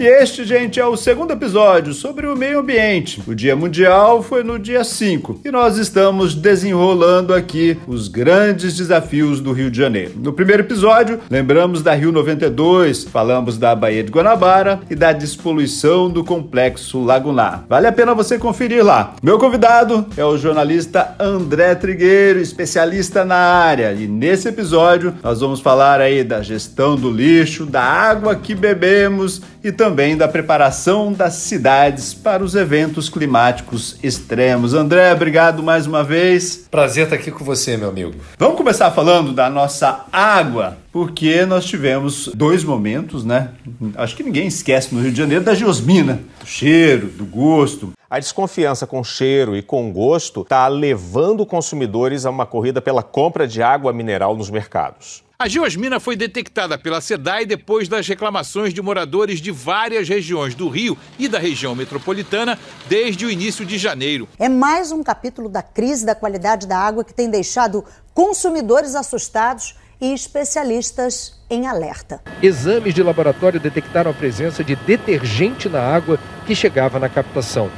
E este, gente, é o segundo episódio sobre o meio ambiente. O Dia Mundial foi no dia 5 e nós estamos desenrolando aqui os grandes desafios do Rio de Janeiro. No primeiro episódio, lembramos da Rio 92, falamos da Baía de Guanabara e da despoluição do complexo lagunar. Vale a pena você conferir lá. Meu convidado é o jornalista André Trigueiro, especialista na área, e nesse episódio nós vamos falar aí da gestão do lixo, da água que bebemos e também da preparação das cidades para os eventos climáticos extremos. André, obrigado mais uma vez. Prazer estar aqui com você, meu amigo. Vamos começar falando da nossa água, porque nós tivemos dois momentos, né? Acho que ninguém esquece no Rio de Janeiro da geosmina, do cheiro, do gosto. A desconfiança com cheiro e com gosto está levando consumidores a uma corrida pela compra de água mineral nos mercados. A geosmina foi detectada pela SEDAI depois das reclamações de moradores de várias regiões do Rio e da região metropolitana desde o início de janeiro. É mais um capítulo da crise da qualidade da água que tem deixado consumidores assustados e especialistas em alerta. Exames de laboratório detectaram a presença de detergente na água que chegava na captação.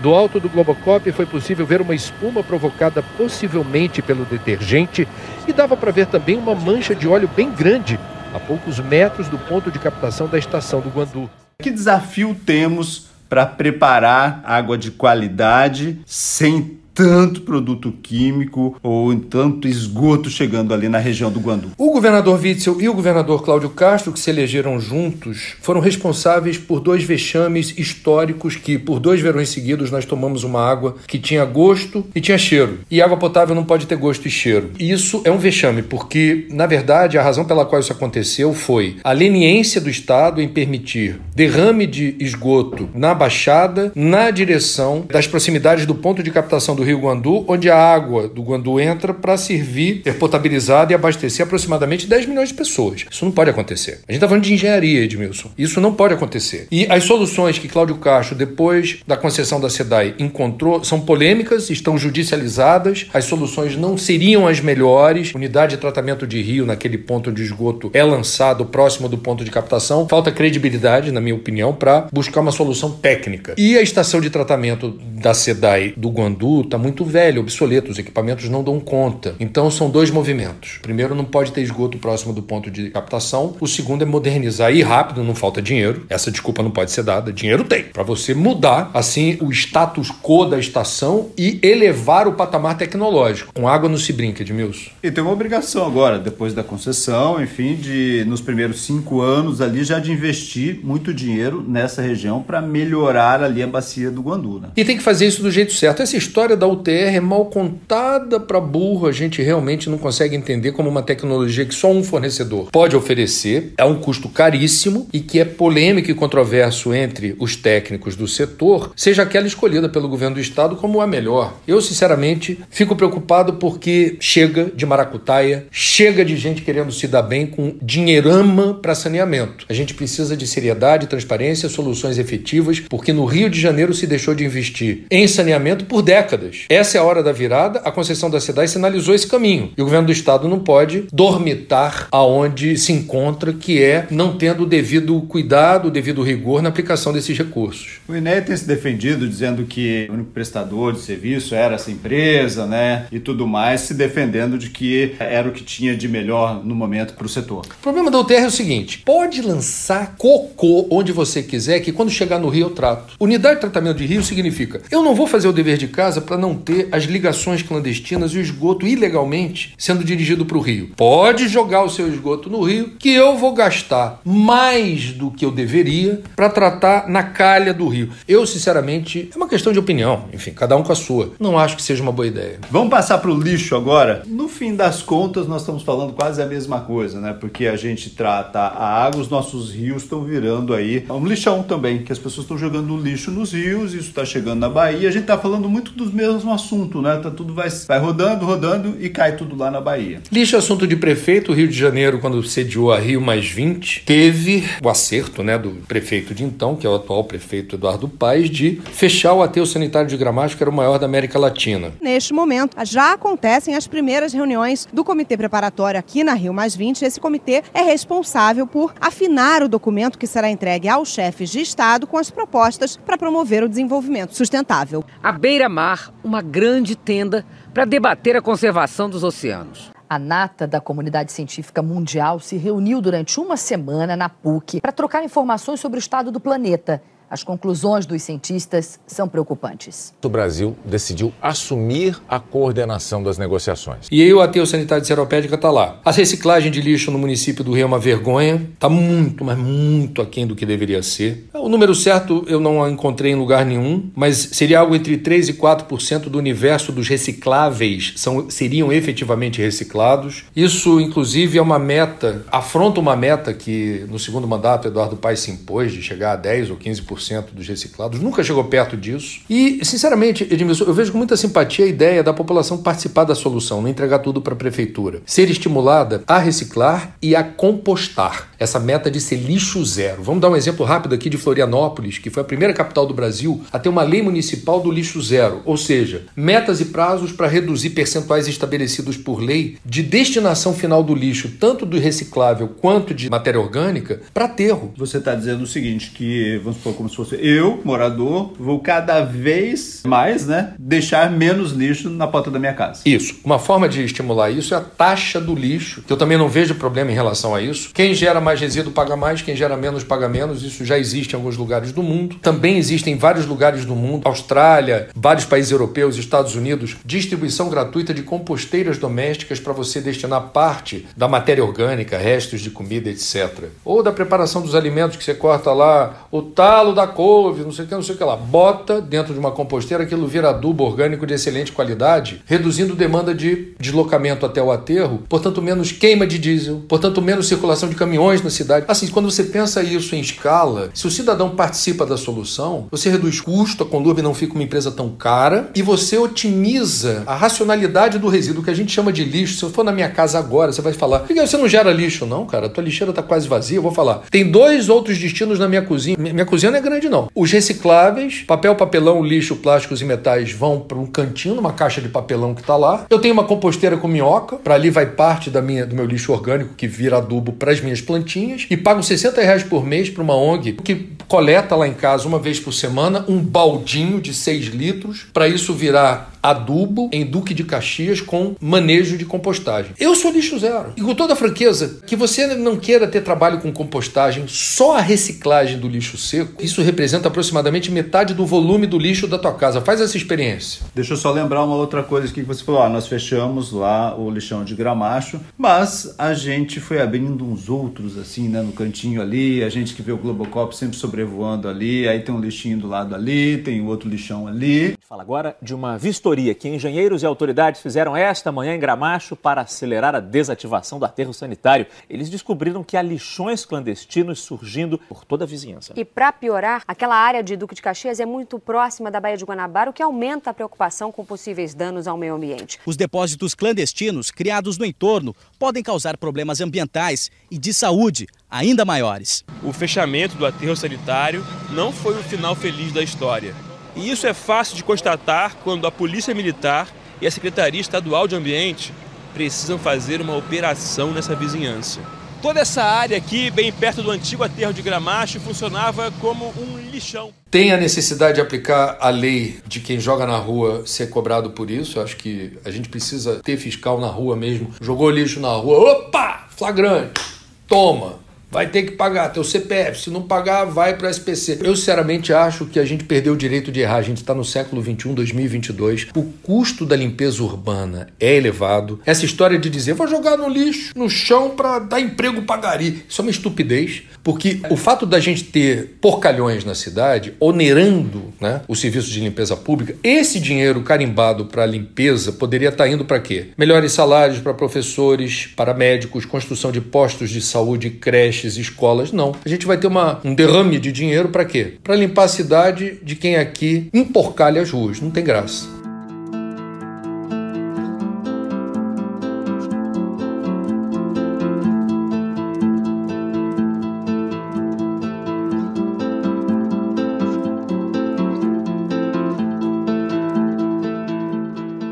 Do alto do Globocop foi possível ver uma espuma provocada possivelmente pelo detergente e dava para ver também uma mancha de óleo bem grande a poucos metros do ponto de captação da estação do Guandu. Que desafio temos para preparar água de qualidade sem tanto produto químico ou tanto esgoto chegando ali na região do Guandu. O governador Witzel e o governador Cláudio Castro, que se elegeram juntos, foram responsáveis por dois vexames históricos que, por dois verões seguidos, nós tomamos uma água que tinha gosto e tinha cheiro. E água potável não pode ter gosto e cheiro. E isso é um vexame, porque, na verdade, a razão pela qual isso aconteceu foi a leniência do Estado em permitir derrame de esgoto na Baixada, na direção das proximidades do ponto de captação do Rio Guandu, onde a água do Guandu entra para servir, ser potabilizada e abastecer aproximadamente 10 milhões de pessoas. Isso não pode acontecer. A gente está falando de engenharia, Edmilson. Isso não pode acontecer. E as soluções que Cláudio Castro, depois da concessão da SEDAI, encontrou são polêmicas, estão judicializadas. As soluções não seriam as melhores. Unidade de tratamento de rio naquele ponto de esgoto é lançado próximo do ponto de captação. Falta credibilidade, na minha opinião, para buscar uma solução técnica. E a estação de tratamento da SEDAI do Guandu está muito velho, obsoleto, os equipamentos não dão conta. Então são dois movimentos. Primeiro, não pode ter esgoto próximo do ponto de captação. O segundo é modernizar e rápido, não falta dinheiro. Essa desculpa não pode ser dada. Dinheiro tem. Para você mudar, assim, o status quo da estação e elevar o patamar tecnológico. Com água não se brinca, Edmilson. E tem uma obrigação agora, depois da concessão, enfim, de nos primeiros cinco anos ali já de investir muito dinheiro nessa região para melhorar ali a bacia do Guandu. Né? E tem que fazer isso do jeito certo. Essa história da UTR é mal contada para burro, a gente realmente não consegue entender como uma tecnologia que só um fornecedor pode oferecer, é um custo caríssimo e que é polêmico e controverso entre os técnicos do setor, seja aquela escolhida pelo governo do estado como a melhor. Eu, sinceramente, fico preocupado porque chega de maracutaia, chega de gente querendo se dar bem com dinheirama para saneamento. A gente precisa de seriedade, transparência, soluções efetivas, porque no Rio de Janeiro se deixou de investir em saneamento por décadas. Essa é a hora da virada, a concessão da SEDAI sinalizou esse caminho. E o governo do estado não pode dormitar aonde se encontra, que é não tendo o devido cuidado, o devido rigor na aplicação desses recursos. O INEA tem se defendido dizendo que o único prestador de serviço era essa empresa, né? E tudo mais, se defendendo de que era o que tinha de melhor no momento para o setor. O problema da UTR é o seguinte: pode lançar cocô onde você quiser, que quando chegar no Rio eu trato. Unidade de tratamento de rio significa Eu não vou fazer o dever de casa para não ter as ligações clandestinas e o esgoto ilegalmente sendo dirigido para o rio. Pode jogar o seu esgoto no rio, que eu vou gastar mais do que eu deveria para tratar na calha do rio. Eu, sinceramente, é uma questão de opinião. Enfim, cada um com a sua. Não acho que seja uma boa ideia. Vamos passar para o lixo agora? No fim das contas, nós estamos falando quase a mesma coisa, né? Porque a gente trata a água, os nossos rios estão virando aí um lixão também, que as pessoas estão jogando lixo nos rios, isso está chegando na Bahia. A gente está falando muito dos mesmos assuntos, né? Tá tudo vai, vai rodando, rodando e cai tudo lá na Bahia. Lixo é assunto de prefeito. O Rio de Janeiro, quando sediou a Rio Mais 20, teve o acerto né, do prefeito de então, que é o atual prefeito Eduardo Paes, de fechar o aterro sanitário de Gramacho, que era o maior da América Latina. Neste momento, já acontecem as primeiras reuniões do comitê preparatório aqui na Rio Mais 20. Esse comitê é responsável por afinar o documento que será entregue aos chefes de Estado com as propostas para promover o desenvolvimento sustentável. A beira-mar, uma grande tenda para debater a conservação dos oceanos. A nata da comunidade científica mundial se reuniu durante uma semana na PUC para trocar informações sobre o estado do planeta as conclusões dos cientistas são preocupantes. O Brasil decidiu assumir a coordenação das negociações. E aí o aterro sanitário de Seropédica está lá. A reciclagem de lixo no município do Rio é uma vergonha. Está muito, mas muito aquém do que deveria ser. O número certo eu não encontrei em lugar nenhum, mas seria algo entre 3 e 4% do universo dos recicláveis são, seriam efetivamente reciclados. Isso, inclusive, é uma meta, afronta uma meta que no segundo mandato Eduardo Paes se impôs de chegar a 10 ou 15% dos reciclados, nunca chegou perto disso. E, sinceramente, Edmilson, eu vejo com muita simpatia a ideia da população participar da solução, não entregar tudo para a prefeitura. Ser estimulada a reciclar e a compostar. Essa meta de ser lixo zero. Vamos dar um exemplo rápido aqui de Florianópolis, que foi a primeira capital do Brasil a ter uma lei municipal do lixo zero, ou seja, metas e prazos para reduzir percentuais estabelecidos por lei de destinação final do lixo, tanto do reciclável quanto de matéria orgânica, para aterro. Você está dizendo o seguinte, que, vamos supor, como se fosse eu, morador, vou cada vez mais, né, deixar menos lixo na porta da minha casa. Isso. Uma forma de estimular isso é a taxa do lixo, que eu também não vejo problema em relação a isso. Quem gera mais resíduo paga mais, quem gera menos paga menos. Isso já existe em alguns lugares do mundo. Também existe em vários lugares do mundo, Austrália, vários países europeus, Estados Unidos, distribuição gratuita de composteiras domésticas para você destinar parte da matéria orgânica, restos de comida, etc. Ou da preparação dos alimentos que você corta lá, o talo da couve, não sei o que, não sei o que lá. Bota dentro de uma composteira, aquilo vira adubo orgânico de excelente qualidade, reduzindo demanda de deslocamento até o aterro, portanto, menos queima de diesel, portanto, menos circulação de caminhões na cidade. Assim, quando você pensa isso em escala, se o cidadão participa da solução, você reduz custo, a Conlurb não fica uma empresa tão cara e você otimiza a racionalidade do resíduo, que a gente chama de lixo. Se eu for na minha casa agora, você vai falar: você não gera lixo, não, cara? A tua lixeira está quase vazia. Eu vou falar: tem dois outros destinos na minha cozinha. Minha cozinha não é grande, não. Os recicláveis, papel, papelão, lixo, plásticos e metais vão para um cantinho, numa caixa de papelão que está lá. Eu tenho uma composteira com minhoca, para ali vai parte da minha, do meu lixo orgânico que vira adubo para as minhas plantinhas e pago 60 reais por mês para uma ONG que coleta lá em casa uma vez por semana um baldinho de 6 litros para isso virar adubo em Duque de Caxias com manejo de compostagem. Eu sou lixo zero. E com toda a franqueza, que você não queira ter trabalho com compostagem, só a reciclagem do lixo seco, isso representa aproximadamente metade do volume do lixo da tua casa. Faz essa experiência. Deixa eu só lembrar uma outra coisa que você falou. nós fechamos lá o lixão de Gramacho, mas a gente foi abrindo uns outros assim, né, no cantinho ali. A gente que vê o Globocop sempre sobrevoando ali, aí tem um lixinho do lado ali, tem outro lixão ali. Fala agora de uma vistoria que engenheiros e autoridades fizeram esta manhã em Gramacho para acelerar a desativação do aterro sanitário. Eles descobriram que há lixões clandestinos surgindo por toda a vizinhança. E para piorar, aquela área de Duque de Caxias é muito próxima da Baía de Guanabara, o que aumenta a preocupação com possíveis danos ao meio ambiente. Os depósitos clandestinos criados no entorno podem causar problemas ambientais e de saúde ainda maiores. O fechamento do aterro sanitário não foi o final feliz da história. E isso é fácil de constatar quando a Polícia Militar e a Secretaria Estadual de Ambiente precisam fazer uma operação nessa vizinhança. Toda essa área aqui, bem perto do antigo aterro de Gramacho, funcionava como um lixão. Tem a necessidade de aplicar a lei de quem joga na rua ser cobrado por isso. Eu acho que a gente precisa ter fiscal na rua mesmo. Jogou lixo na rua, opa! Flagrante! Toma! Vai ter que pagar teu CPF. Se não pagar, vai para o SPC. Eu sinceramente acho que a gente perdeu o direito de errar. A gente está no século 21, 2022. O custo da limpeza urbana é elevado. Essa história de dizer vou jogar no lixo, no chão para dar emprego para isso é uma estupidez, porque o fato da gente ter porcalhões na cidade onerando, né, o serviço de limpeza pública, esse dinheiro carimbado para limpeza poderia estar tá indo para quê? Melhores salários para professores, para médicos, construção de postos de saúde, creches, escolas. Não. A gente vai ter uma, um derrame de dinheiro para quê? Para limpar a cidade de quem aqui emporcalha as ruas. Não tem graça.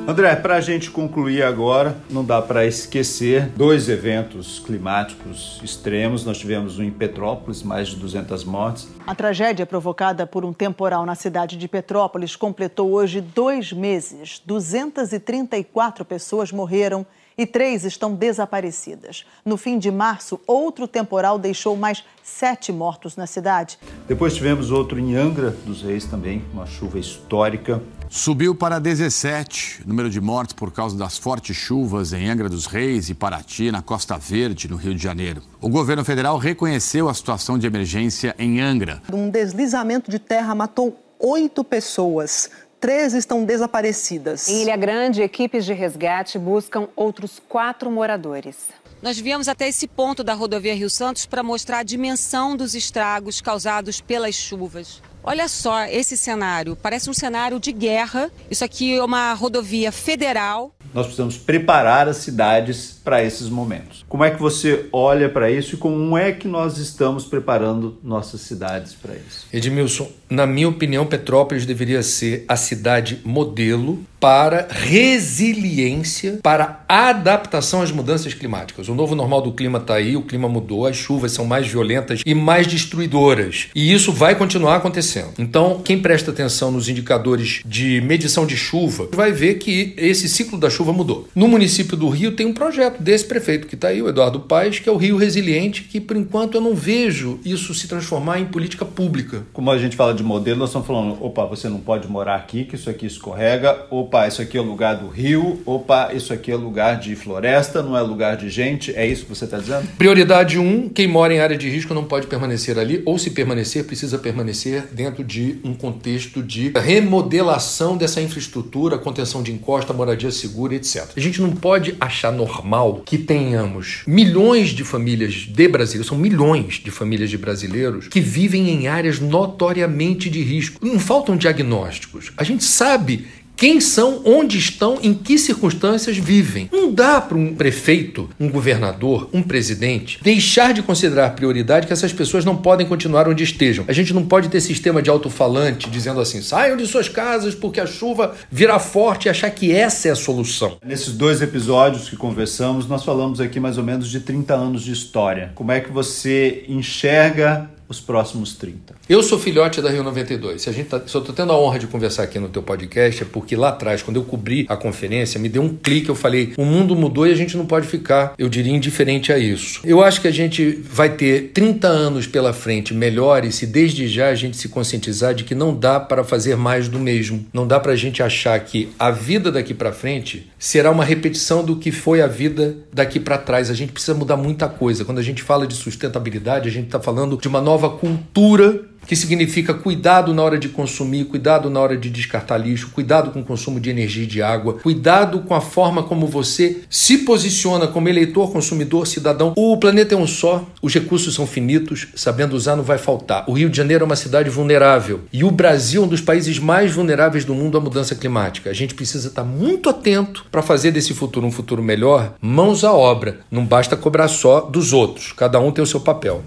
André, para a gente concluir agora, não dá para esquecer dois eventos climáticos extremos. Nós tivemos um em Petrópolis, mais de 200 mortes. A tragédia provocada por um temporal na cidade de Petrópolis completou hoje dois meses. 234 pessoas morreram e três estão desaparecidas. No fim de março, outro temporal deixou mais sete mortos na cidade. Depois tivemos outro em Angra dos Reis também, uma chuva histórica. Subiu para 17 o número de mortes por causa das fortes chuvas em Angra dos Reis e Paraty, na Costa Verde, no Rio de Janeiro. O governo federal reconheceu a situação de emergência em Angra. Um deslizamento de terra matou oito pessoas. Três estão desaparecidas. Em Ilha Grande, equipes de resgate buscam outros quatro moradores. Nós viemos até esse ponto da rodovia Rio Santos para mostrar a dimensão dos estragos causados pelas chuvas. Olha só esse cenário, parece um cenário de guerra. Isso aqui é uma rodovia federal. Nós precisamos preparar as cidades para esses momentos. Como é que você olha para isso e como é que nós estamos preparando nossas cidades para isso? Edmilson, na minha opinião, Petrópolis deveria ser a cidade modelo para resiliência, para adaptação às mudanças climáticas. O novo normal do clima está aí, o clima mudou, as chuvas são mais violentas e mais destruidoras. E isso vai continuar acontecendo. Então, quem presta atenção nos indicadores de medição de chuva vai ver que esse ciclo da chuva mudou. No município do Rio tem um projeto desse prefeito que está aí, o Eduardo Paes, que é o Rio Resiliente, que por enquanto eu não vejo isso se transformar em política pública. Como a gente fala de modelo, nós estamos falando, opa, você não pode morar aqui, que isso aqui escorrega, opa, isso aqui é o lugar do rio, opa, isso aqui é lugar de floresta, não é lugar de gente, é isso que você está dizendo? Prioridade 1, um, quem mora em área de risco não pode permanecer ali, ou se permanecer, precisa permanecer dentro de um contexto de remodelação dessa infraestrutura, contenção de encosta, moradia segura, etc. A gente não pode achar normal que tenhamos milhões de famílias de brasileiros, são milhões de famílias de brasileiros que vivem em áreas notoriamente de risco. Não faltam diagnósticos. A gente sabe quem são, onde estão, em que circunstâncias vivem. Não dá para um prefeito, um governador, um presidente deixar de considerar prioridade que essas pessoas não podem continuar onde estejam. A gente não pode ter sistema de alto-falante dizendo assim: saiam de suas casas porque a chuva virá forte e achar que essa é a solução. Nesses dois episódios que conversamos, nós falamos aqui mais ou menos de 30 anos de história. Como é que você enxerga os próximos 30. Eu sou filhote da Rio 92. Se, a gente tá, eu estou tendo a honra de conversar aqui no teu podcast, é porque lá atrás, quando eu cobri a conferência, me deu um clique, eu falei, o mundo mudou e a gente não pode ficar, eu diria, indiferente a isso. Eu acho que a gente vai ter 30 anos pela frente melhores se desde já a gente se conscientizar de que não dá para fazer mais do mesmo. Não dá para a gente achar que a vida daqui para frente será uma repetição do que foi a vida daqui para trás. A gente precisa mudar muita coisa. Quando a gente fala de sustentabilidade, a gente está falando de uma nova nova cultura que significa cuidado na hora de consumir, cuidado na hora de descartar lixo, cuidado com o consumo de energia e de água, cuidado com a forma como você se posiciona como eleitor, consumidor, cidadão. O planeta é um só, os recursos são finitos, sabendo usar não vai faltar. O Rio de Janeiro é uma cidade vulnerável e o Brasil é um dos países mais vulneráveis do mundo à mudança climática. A gente precisa estar muito atento para fazer desse futuro um futuro melhor, mãos à obra. Não basta cobrar só dos outros, cada um tem o seu papel.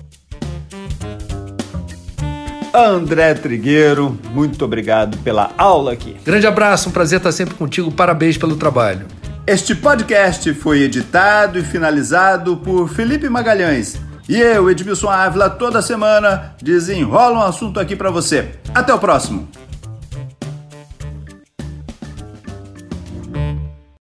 André Trigueiro, muito obrigado pela aula aqui. Grande abraço, um prazer estar sempre contigo, parabéns pelo trabalho. Este podcast foi editado e finalizado por Felipe Magalhães. E eu, Edmilson Ávila, toda semana desenrola um assunto aqui para você. Até o próximo!